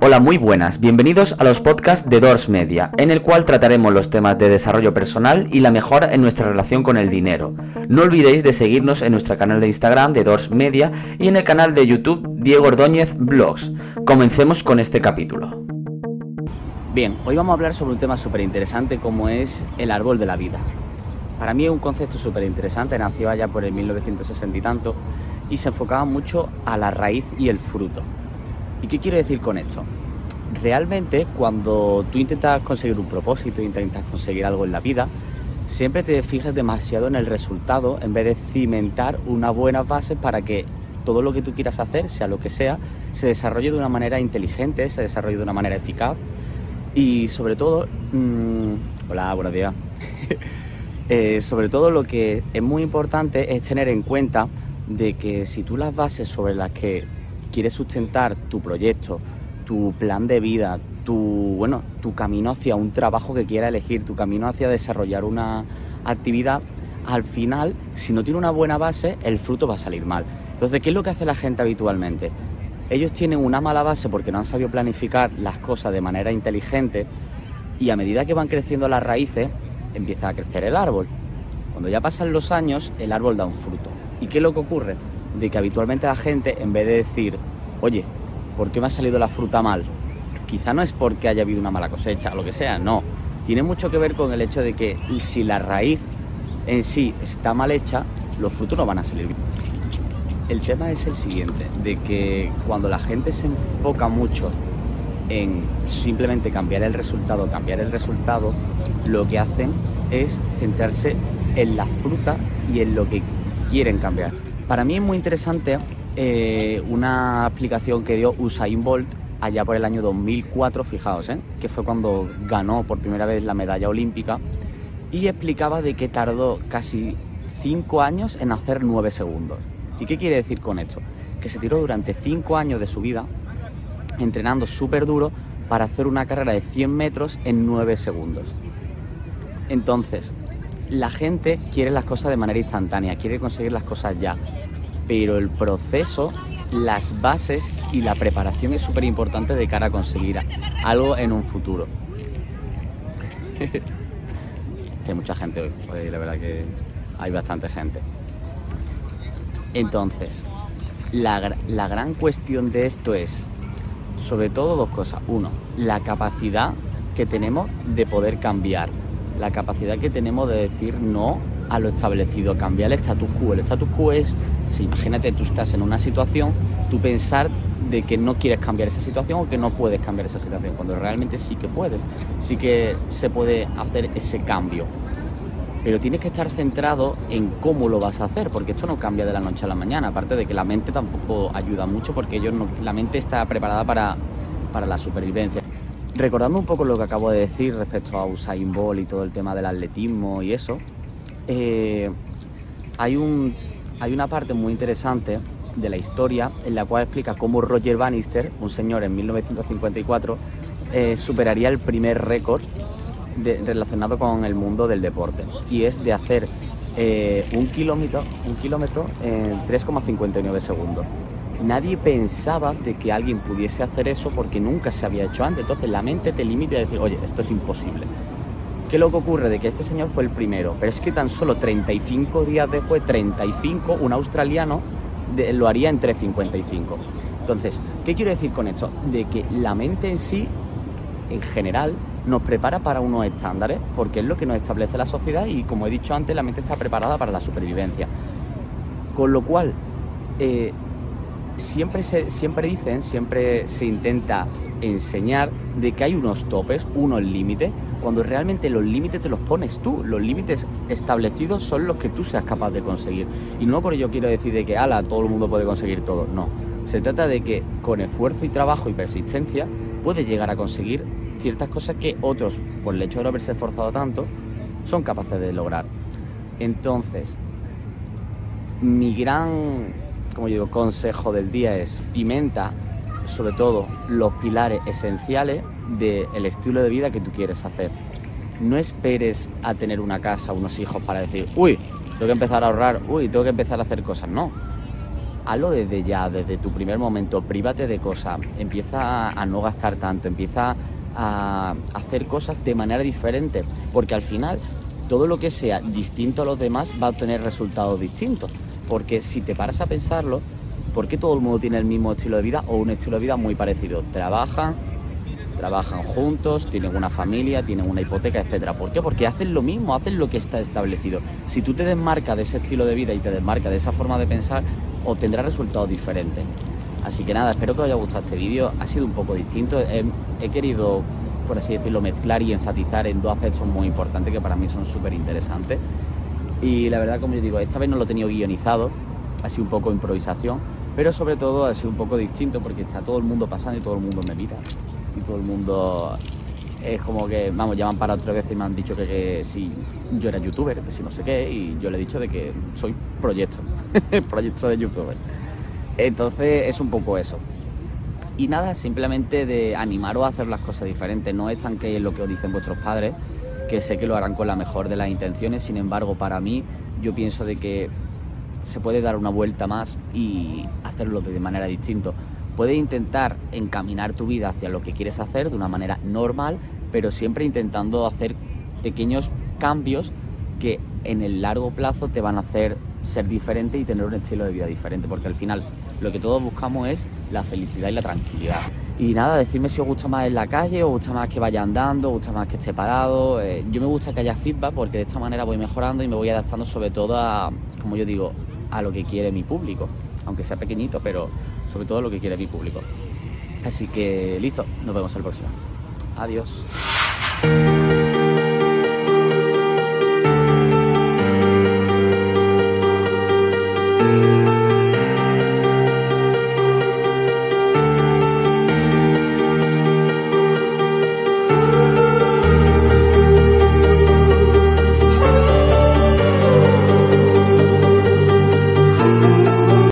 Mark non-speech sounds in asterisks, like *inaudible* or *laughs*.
Hola, muy buenas. Bienvenidos a los podcasts de Doors Media, en el cual trataremos los temas de desarrollo personal y la mejora en nuestra relación con el dinero. No olvidéis de seguirnos en nuestro canal de Instagram de Doors Media y en el canal de YouTube Diego Ordóñez Blogs. Comencemos con este capítulo. Bien, hoy vamos a hablar sobre un tema súper interesante como es el árbol de la vida. Para mí es un concepto súper interesante, nació allá por el 1960 y tanto y se enfocaba mucho a la raíz y el fruto. ¿Y qué quiero decir con esto? Realmente cuando tú intentas conseguir un propósito, intentas conseguir algo en la vida, siempre te fijas demasiado en el resultado en vez de cimentar una buena base para que todo lo que tú quieras hacer, sea lo que sea, se desarrolle de una manera inteligente, se desarrolle de una manera eficaz y sobre todo, mmm, hola, buenos días. *laughs* eh, sobre todo lo que es muy importante es tener en cuenta de que si tú las bases sobre las que quieres sustentar tu proyecto, tu plan de vida, tu, bueno, tu camino hacia un trabajo que quieras elegir, tu camino hacia desarrollar una actividad, al final, si no tiene una buena base, el fruto va a salir mal. Entonces, ¿qué es lo que hace la gente habitualmente? Ellos tienen una mala base porque no han sabido planificar las cosas de manera inteligente y a medida que van creciendo las raíces, empieza a crecer el árbol. Cuando ya pasan los años, el árbol da un fruto. ¿Y qué es lo que ocurre? De que habitualmente la gente, en vez de decir, oye, ¿por qué me ha salido la fruta mal? Quizá no es porque haya habido una mala cosecha o lo que sea, no. Tiene mucho que ver con el hecho de que si la raíz en sí está mal hecha, los frutos no van a salir bien. El tema es el siguiente, de que cuando la gente se enfoca mucho en simplemente cambiar el resultado, cambiar el resultado, lo que hacen es centrarse en la fruta y en lo que quieren cambiar. Para mí es muy interesante eh, una aplicación que dio Usain Bolt allá por el año 2004, fijaos, ¿eh? que fue cuando ganó por primera vez la medalla olímpica, y explicaba de que tardó casi 5 años en hacer 9 segundos. ¿Y qué quiere decir con esto? Que se tiró durante 5 años de su vida entrenando súper duro para hacer una carrera de 100 metros en 9 segundos. Entonces, la gente quiere las cosas de manera instantánea, quiere conseguir las cosas ya, pero el proceso, las bases y la preparación es súper importante de cara a conseguir algo en un futuro. *laughs* hay mucha gente hoy, la verdad que hay bastante gente. Entonces, la, la gran cuestión de esto es, sobre todo dos cosas. Uno, la capacidad que tenemos de poder cambiar la capacidad que tenemos de decir no a lo establecido, cambiar el status quo. El status quo es, si imagínate tú estás en una situación, tú pensar de que no quieres cambiar esa situación o que no puedes cambiar esa situación, cuando realmente sí que puedes, sí que se puede hacer ese cambio. Pero tienes que estar centrado en cómo lo vas a hacer, porque esto no cambia de la noche a la mañana, aparte de que la mente tampoco ayuda mucho, porque ellos la mente está preparada para, para la supervivencia. Recordando un poco lo que acabo de decir respecto a Usain Bolt y todo el tema del atletismo y eso, eh, hay, un, hay una parte muy interesante de la historia en la cual explica cómo Roger Bannister, un señor en 1954, eh, superaría el primer récord relacionado con el mundo del deporte y es de hacer eh, un kilómetro, un kilómetro en 3,59 segundos nadie pensaba de que alguien pudiese hacer eso porque nunca se había hecho antes. Entonces la mente te limita a decir, oye, esto es imposible. ¿Qué lo que ocurre? De que este señor fue el primero, pero es que tan solo 35 días después, 35, un australiano lo haría en 3.55. Entonces, ¿qué quiero decir con esto? De que la mente en sí, en general, nos prepara para unos estándares, porque es lo que nos establece la sociedad y como he dicho antes, la mente está preparada para la supervivencia. Con lo cual, eh, siempre, se, siempre dicen, siempre se intenta enseñar de que hay unos topes, unos límites, cuando realmente los límites te los pones tú, los límites establecidos son los que tú seas capaz de conseguir. Y no por ello quiero decir de que, ala, todo el mundo puede conseguir todo, no. Se trata de que con esfuerzo y trabajo y persistencia puedes llegar a conseguir ciertas cosas que otros, por el hecho de no haberse esforzado tanto, son capaces de lograr. Entonces, mi gran como digo, consejo del día es cimenta sobre todo los pilares esenciales del estilo de vida que tú quieres hacer. No esperes a tener una casa, unos hijos para decir, uy, tengo que empezar a ahorrar, uy, tengo que empezar a hacer cosas. No. hazlo desde ya, desde tu primer momento, prívate de cosas, empieza a no gastar tanto, empieza a hacer cosas de manera diferente, porque al final todo lo que sea distinto a los demás va a obtener resultados distintos, porque si te paras a pensarlo, ¿por qué todo el mundo tiene el mismo estilo de vida o un estilo de vida muy parecido? Trabajan, trabajan juntos, tienen una familia, tienen una hipoteca, etcétera. ¿Por qué? Porque hacen lo mismo, hacen lo que está establecido. Si tú te desmarcas de ese estilo de vida y te desmarcas de esa forma de pensar, obtendrás resultados diferentes. Así que nada, espero que os haya gustado este vídeo. Ha sido un poco distinto. He, querido, por así decirlo, mezclar y enfatizar en dos aspectos muy importantes que para mí son súper interesantes. Y la verdad, como yo digo, esta vez no lo he tenido guionizado, ha sido un poco improvisación, pero sobre todo ha sido un poco distinto porque está todo el mundo pasando y todo el mundo me mira. Y todo el mundo es como que, vamos, ya me han parado y me han dicho que, que si yo era youtuber, que si no sé qué, y yo le he dicho de que soy proyecto, *laughs* proyecto de youtuber. Entonces es un poco eso. Y nada, simplemente de animaros a hacer las cosas diferentes. No es tan que lo que os dicen vuestros padres, que sé que lo harán con la mejor de las intenciones. Sin embargo, para mí, yo pienso de que se puede dar una vuelta más y hacerlo de manera distinta. Puedes intentar encaminar tu vida hacia lo que quieres hacer de una manera normal, pero siempre intentando hacer pequeños cambios que en el largo plazo te van a hacer ser diferente y tener un estilo de vida diferente, porque al final lo que todos buscamos es la felicidad y la tranquilidad. Y nada, decirme si os gusta más en la calle, os gusta más que vaya andando, os gusta más que esté parado. Eh, yo me gusta que haya feedback porque de esta manera voy mejorando y me voy adaptando sobre todo a, como yo digo, a lo que quiere mi público, aunque sea pequeñito, pero sobre todo a lo que quiere mi público. Así que listo, nos vemos el próximo. Adiós.